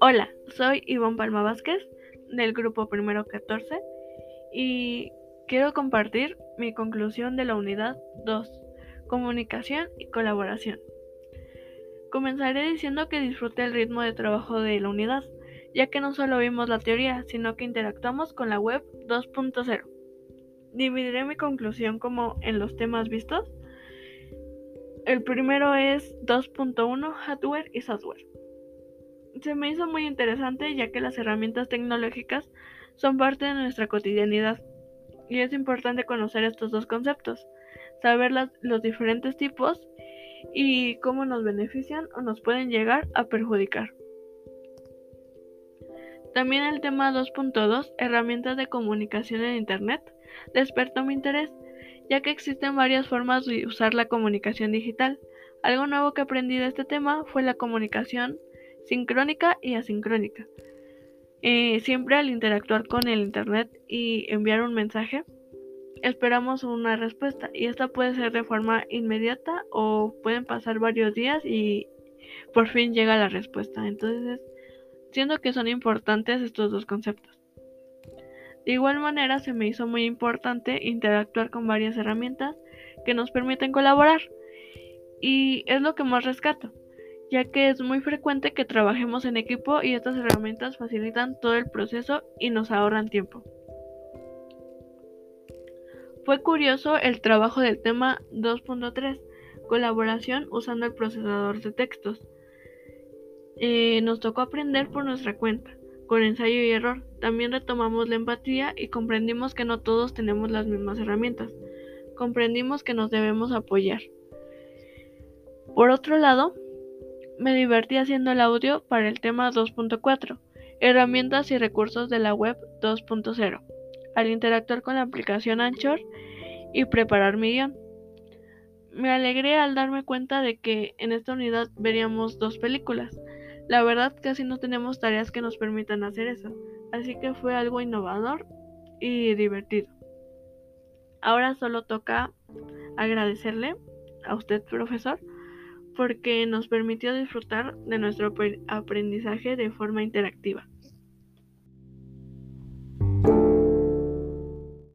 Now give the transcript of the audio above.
Hola, soy Ivonne Palma Vázquez del grupo Primero 14 y quiero compartir mi conclusión de la unidad 2, comunicación y colaboración. Comenzaré diciendo que disfruté el ritmo de trabajo de la unidad, ya que no solo vimos la teoría, sino que interactuamos con la web 2.0. Dividiré mi conclusión como en los temas vistos. El primero es 2.1 hardware y software se me hizo muy interesante ya que las herramientas tecnológicas son parte de nuestra cotidianidad y es importante conocer estos dos conceptos, saber los diferentes tipos y cómo nos benefician o nos pueden llegar a perjudicar. También el tema 2.2, herramientas de comunicación en Internet, despertó mi interés, ya que existen varias formas de usar la comunicación digital. Algo nuevo que aprendí de este tema fue la comunicación sincrónica y asincrónica. Eh, siempre al interactuar con el Internet y enviar un mensaje, esperamos una respuesta y esta puede ser de forma inmediata o pueden pasar varios días y por fin llega la respuesta. Entonces, siento que son importantes estos dos conceptos. De igual manera, se me hizo muy importante interactuar con varias herramientas que nos permiten colaborar y es lo que más rescato ya que es muy frecuente que trabajemos en equipo y estas herramientas facilitan todo el proceso y nos ahorran tiempo. Fue curioso el trabajo del tema 2.3, colaboración usando el procesador de textos. Eh, nos tocó aprender por nuestra cuenta, con ensayo y error. También retomamos la empatía y comprendimos que no todos tenemos las mismas herramientas. Comprendimos que nos debemos apoyar. Por otro lado, me divertí haciendo el audio para el tema 2.4, herramientas y recursos de la web 2.0, al interactuar con la aplicación Anchor y preparar mi guion. Me alegré al darme cuenta de que en esta unidad veríamos dos películas. La verdad casi no tenemos tareas que nos permitan hacer eso, así que fue algo innovador y divertido. Ahora solo toca agradecerle a usted, profesor, porque nos permitió disfrutar de nuestro aprendizaje de forma interactiva.